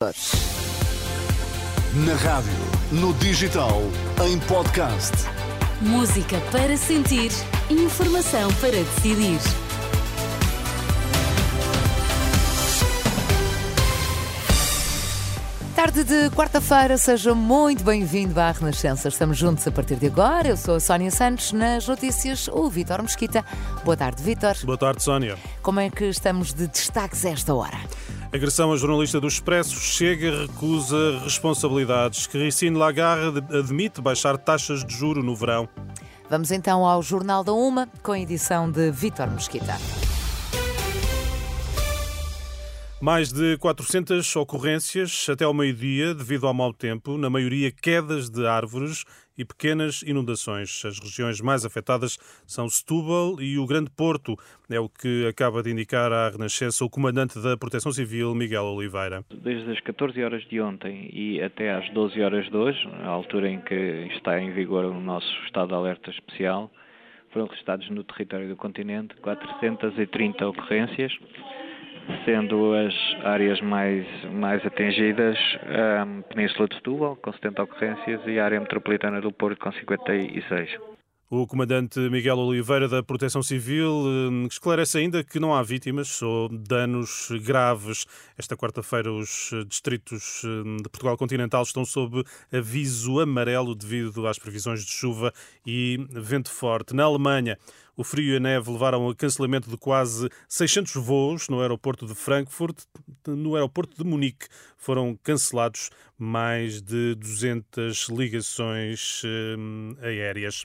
Na rádio, no digital, em podcast. Música para sentir, informação para decidir. Tarde de quarta-feira, seja muito bem-vindo à Renascença. Estamos juntos a partir de agora. Eu sou a Sónia Santos. Nas notícias, o Vítor Mesquita. Boa tarde, Vítor. Boa tarde, Sónia. Como é que estamos de destaques a esta hora? Agressão a jornalista do Expresso chega, recusa responsabilidades. Christine Lagarde admite baixar taxas de juro no verão. Vamos então ao Jornal da Uma, com a edição de Vítor Mesquita. Mais de 400 ocorrências até ao meio-dia devido ao mau tempo, na maioria quedas de árvores e pequenas inundações. As regiões mais afetadas são Setúbal e o Grande Porto, é o que acaba de indicar à Renascença o comandante da Proteção Civil, Miguel Oliveira. Desde as 14 horas de ontem e até às 12 horas de hoje, a altura em que está em vigor o nosso estado de alerta especial, foram registrados no território do continente 430 ocorrências sendo as áreas mais, mais atingidas a Península de Setúbal, com 70 ocorrências, e a área metropolitana do Porto, com 56. O comandante Miguel Oliveira da Proteção Civil hum, esclarece ainda que não há vítimas ou danos graves. Esta quarta-feira, os distritos hum, de Portugal continental estão sob aviso amarelo devido às previsões de chuva e vento forte. Na Alemanha, o frio e a neve levaram a cancelamento de quase 600 voos no aeroporto de Frankfurt. No aeroporto de Munique foram cancelados mais de 200 ligações hum, aéreas.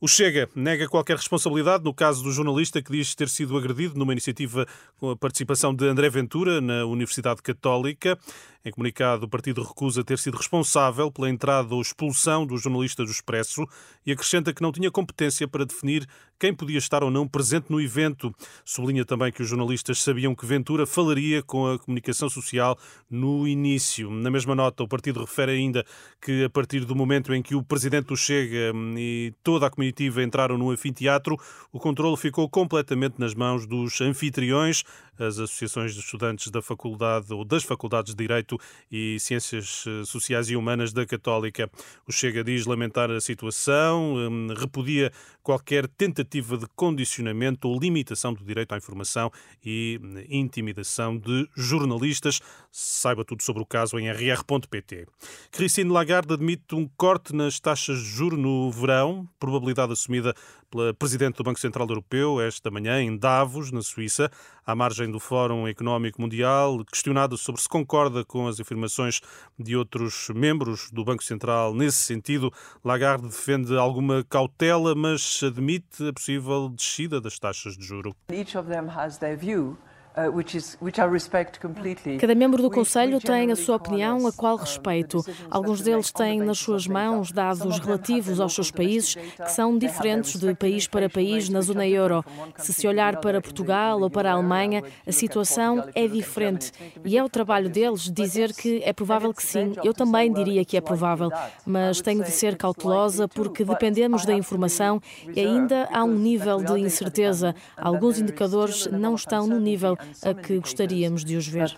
O Chega nega qualquer responsabilidade no caso do jornalista que diz ter sido agredido numa iniciativa com a participação de André Ventura na Universidade Católica. Em comunicado, o partido recusa ter sido responsável pela entrada ou expulsão do jornalista do Expresso e acrescenta que não tinha competência para definir quem podia estar ou não presente no evento. Sublinha também que os jornalistas sabiam que Ventura falaria com a comunicação social no início. Na mesma nota, o partido refere ainda que a partir do momento em que o presidente do Chega e toda a comitiva entraram no anfiteatro, o controle ficou completamente nas mãos dos anfitriões, as associações de estudantes da faculdade ou das faculdades de Direito e Ciências eh, Sociais e Humanas da Católica. O Chega diz lamentar a situação, hum, repudia qualquer tentativa de condicionamento ou limitação do direito à informação e hum, intimidação de jornalistas. Saiba tudo sobre o caso em rr.pt. Christine Lagarde admite um corte nas taxas de juros no verão, probabilidade assumida pela Presidente do Banco Central Europeu esta manhã em Davos, na Suíça, à margem do Fórum Económico Mundial, questionado sobre se concorda com as afirmações de outros membros do Banco Central nesse sentido. Lagarde defende alguma cautela, mas admite a possível descida das taxas de juro. Each of them has their view. Uh, Cada membro do Conselho tem a sua opinião, a qual respeito. Alguns deles têm nas suas mãos dados relativos aos seus países que são diferentes de país para país na zona euro. Se se olhar para Portugal ou para a Alemanha, a situação é diferente. E é o trabalho deles dizer que é provável que sim. Eu também diria que é provável, mas tenho de ser cautelosa porque dependemos da informação e ainda há um nível de incerteza. Alguns indicadores não estão no nível a que gostaríamos de os ver.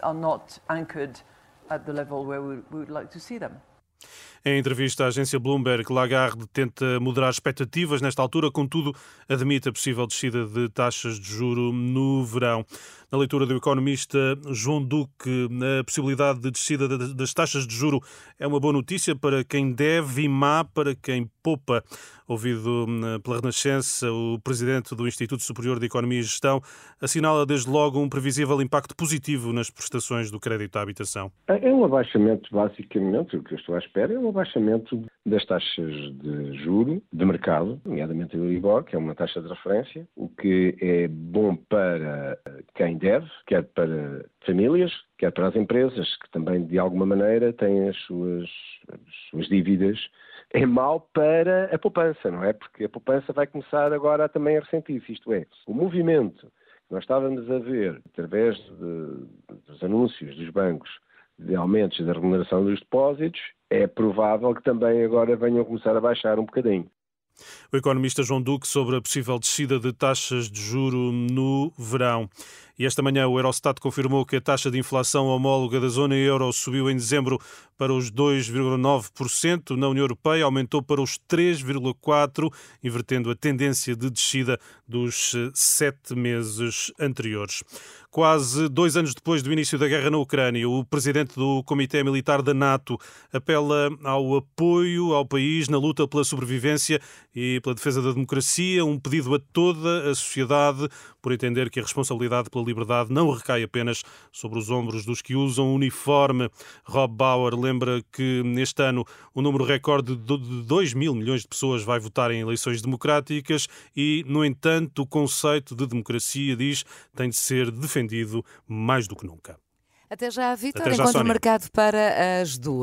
Em entrevista à agência Bloomberg, Lagarde tenta moderar expectativas nesta altura, contudo, admite a possível descida de taxas de juro no verão. Na leitura do economista João Duque, a possibilidade de descida das taxas de juro é uma boa notícia para quem deve e má para quem poupa. Ouvido hum, pela Renascença, o presidente do Instituto Superior de Economia e Gestão assinala desde logo um previsível impacto positivo nas prestações do crédito à habitação. É um abaixamento, basicamente, o que eu estou à espera é um abaixamento das taxas de juro de mercado, nomeadamente o Euribor, que é uma taxa de referência, o que é bom para quem deve, quer para famílias, quer para as empresas, que também, de alguma maneira, têm as suas, as suas dívidas é mau para a poupança, não é? Porque a poupança vai começar agora também a ressentir-se. Isto é, o movimento que nós estávamos a ver através de, dos anúncios dos bancos de aumentos da remuneração dos depósitos, é provável que também agora venham começar a baixar um bocadinho. O economista João Duque sobre a possível descida de taxas de juro no verão. E esta manhã o Eurostat confirmou que a taxa de inflação homóloga da zona euro subiu em dezembro para os 2,9%. Na União Europeia aumentou para os 3,4%, invertendo a tendência de descida dos eh, sete meses anteriores. Quase dois anos depois do início da guerra na Ucrânia, o presidente do Comitê Militar da NATO apela ao apoio ao país na luta pela sobrevivência e pela defesa da democracia, um pedido a toda a sociedade por entender que a responsabilidade pela liberdade não recai apenas sobre os ombros dos que usam uniforme. Rob Bauer lembra que neste ano o número recorde de 2 mil milhões de pessoas vai votar em eleições democráticas e, no entanto, o conceito de democracia, diz, tem de ser defendido mais do que nunca. Até já, Vitor. Encontro marcado para as duas.